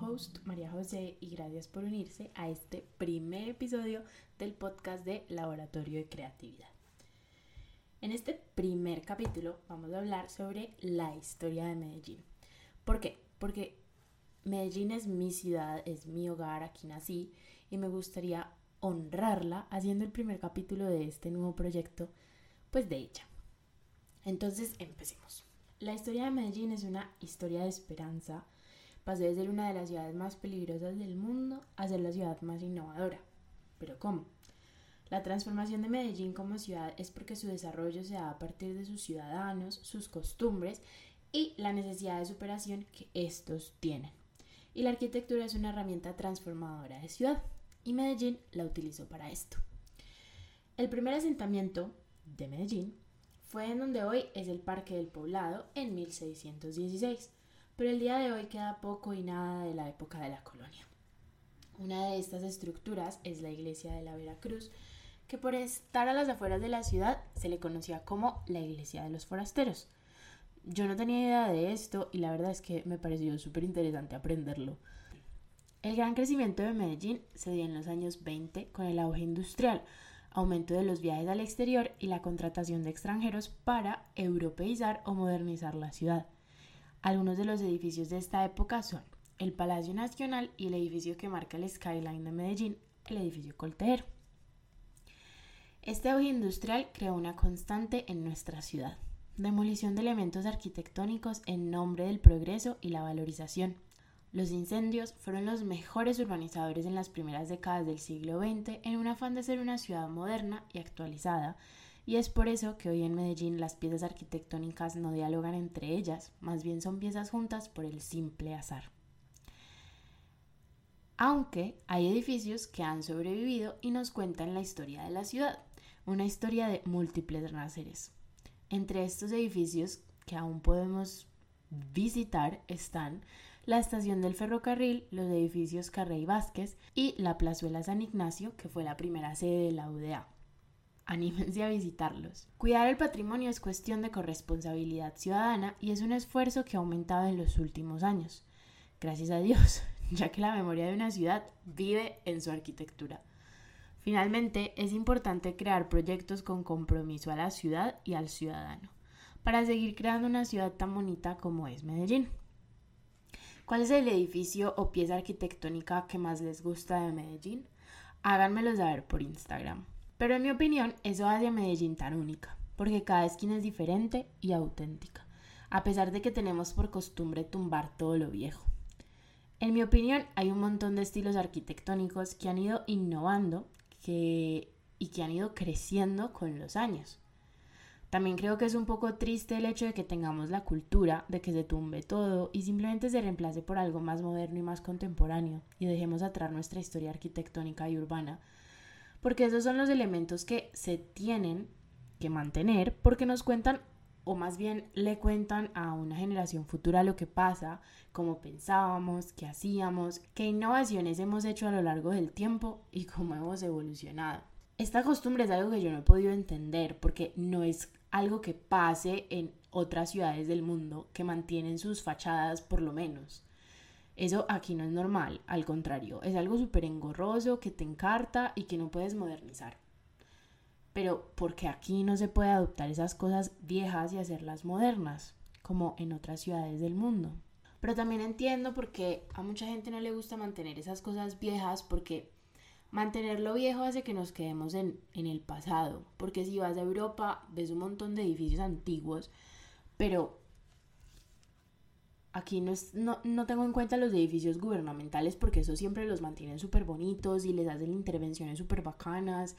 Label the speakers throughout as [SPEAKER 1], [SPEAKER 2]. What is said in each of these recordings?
[SPEAKER 1] host María José y gracias por unirse a este primer episodio del podcast de Laboratorio de Creatividad. En este primer capítulo vamos a hablar sobre la historia de Medellín. ¿Por qué? Porque Medellín es mi ciudad, es mi hogar, aquí nací y me gustaría honrarla haciendo el primer capítulo de este nuevo proyecto, pues de ella. Entonces empecemos. La historia de Medellín es una historia de esperanza, Pasó de ser una de las ciudades más peligrosas del mundo a ser la ciudad más innovadora. ¿Pero cómo? La transformación de Medellín como ciudad es porque su desarrollo se da a partir de sus ciudadanos, sus costumbres y la necesidad de superación que estos tienen. Y la arquitectura es una herramienta transformadora de ciudad y Medellín la utilizó para esto. El primer asentamiento de Medellín fue en donde hoy es el Parque del Poblado en 1616, pero el día de hoy queda poco y nada de la época de la colonia. Una de estas estructuras es la iglesia de la Veracruz, que por estar a las afueras de la ciudad se le conocía como la iglesia de los forasteros. Yo no tenía idea de esto y la verdad es que me pareció súper interesante aprenderlo. El gran crecimiento de Medellín se dio en los años 20 con el auge industrial, aumento de los viajes al exterior y la contratación de extranjeros para europeizar o modernizar la ciudad. Algunos de los edificios de esta época son el Palacio Nacional y el edificio que marca el skyline de Medellín, el edificio Coltejer. Este auge industrial creó una constante en nuestra ciudad, demolición de elementos arquitectónicos en nombre del progreso y la valorización los incendios fueron los mejores urbanizadores en las primeras décadas del siglo XX en un afán de ser una ciudad moderna y actualizada, y es por eso que hoy en Medellín las piezas arquitectónicas no dialogan entre ellas, más bien son piezas juntas por el simple azar. Aunque hay edificios que han sobrevivido y nos cuentan la historia de la ciudad, una historia de múltiples renaceres. Entre estos edificios que aún podemos visitar están la estación del ferrocarril, los edificios Carrey Vázquez y la plazuela San Ignacio, que fue la primera sede de la UDA. Anímense a visitarlos. Cuidar el patrimonio es cuestión de corresponsabilidad ciudadana y es un esfuerzo que ha aumentado en los últimos años. Gracias a Dios, ya que la memoria de una ciudad vive en su arquitectura. Finalmente, es importante crear proyectos con compromiso a la ciudad y al ciudadano, para seguir creando una ciudad tan bonita como es Medellín. ¿Cuál es el edificio o pieza arquitectónica que más les gusta de Medellín? Háganmelo saber por Instagram. Pero en mi opinión, eso hace a Medellín tan única, porque cada esquina es diferente y auténtica, a pesar de que tenemos por costumbre tumbar todo lo viejo. En mi opinión, hay un montón de estilos arquitectónicos que han ido innovando y que han ido creciendo con los años. También creo que es un poco triste el hecho de que tengamos la cultura de que se tumbe todo y simplemente se reemplace por algo más moderno y más contemporáneo y dejemos atrás nuestra historia arquitectónica y urbana, porque esos son los elementos que se tienen que mantener porque nos cuentan o más bien le cuentan a una generación futura lo que pasa, cómo pensábamos, qué hacíamos, qué innovaciones hemos hecho a lo largo del tiempo y cómo hemos evolucionado. Esta costumbre es algo que yo no he podido entender porque no es algo que pase en otras ciudades del mundo que mantienen sus fachadas por lo menos. Eso aquí no es normal, al contrario, es algo súper engorroso que te encarta y que no puedes modernizar. Pero porque aquí no se puede adoptar esas cosas viejas y hacerlas modernas, como en otras ciudades del mundo. Pero también entiendo porque a mucha gente no le gusta mantener esas cosas viejas porque Mantenerlo viejo hace que nos quedemos en, el pasado, porque si vas a Europa ves un montón de edificios antiguos, pero aquí no, no, tengo en cuenta los edificios gubernamentales porque eso siempre los mantienen súper bonitos y les hacen intervenciones súper bacanas,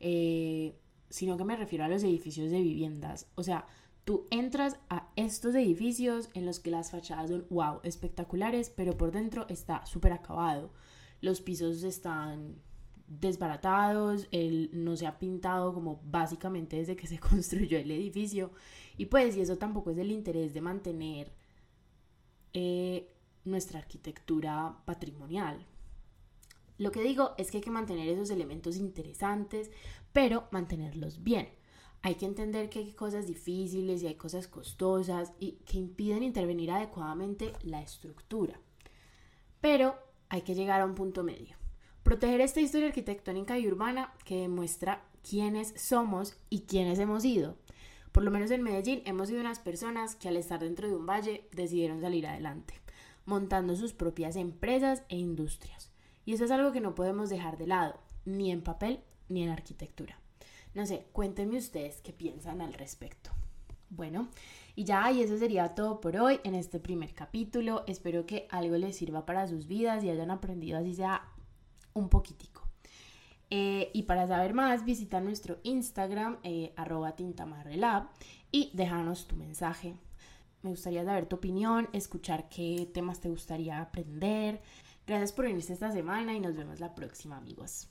[SPEAKER 1] eh, sino que me refiero a los edificios de viviendas. O sea, tú entras a estos edificios en los que las fachadas son, wow, espectaculares, pero por dentro está súper acabado. Los pisos están desbaratados, él no se ha pintado como básicamente desde que se construyó el edificio y pues y eso tampoco es el interés de mantener eh, nuestra arquitectura patrimonial. Lo que digo es que hay que mantener esos elementos interesantes, pero mantenerlos bien. Hay que entender que hay cosas difíciles y hay cosas costosas y que impiden intervenir adecuadamente la estructura. Pero hay que llegar a un punto medio proteger esta historia arquitectónica y urbana que demuestra quiénes somos y quiénes hemos ido. Por lo menos en Medellín hemos sido unas personas que al estar dentro de un valle decidieron salir adelante, montando sus propias empresas e industrias. Y eso es algo que no podemos dejar de lado, ni en papel ni en arquitectura. No sé, cuéntenme ustedes qué piensan al respecto. Bueno, y ya, y eso sería todo por hoy en este primer capítulo. Espero que algo les sirva para sus vidas y hayan aprendido así sea un poquitico. Eh, y para saber más, visita nuestro Instagram, eh, tintamarrelab, y déjanos tu mensaje. Me gustaría saber tu opinión, escuchar qué temas te gustaría aprender. Gracias por venirse esta semana y nos vemos la próxima, amigos.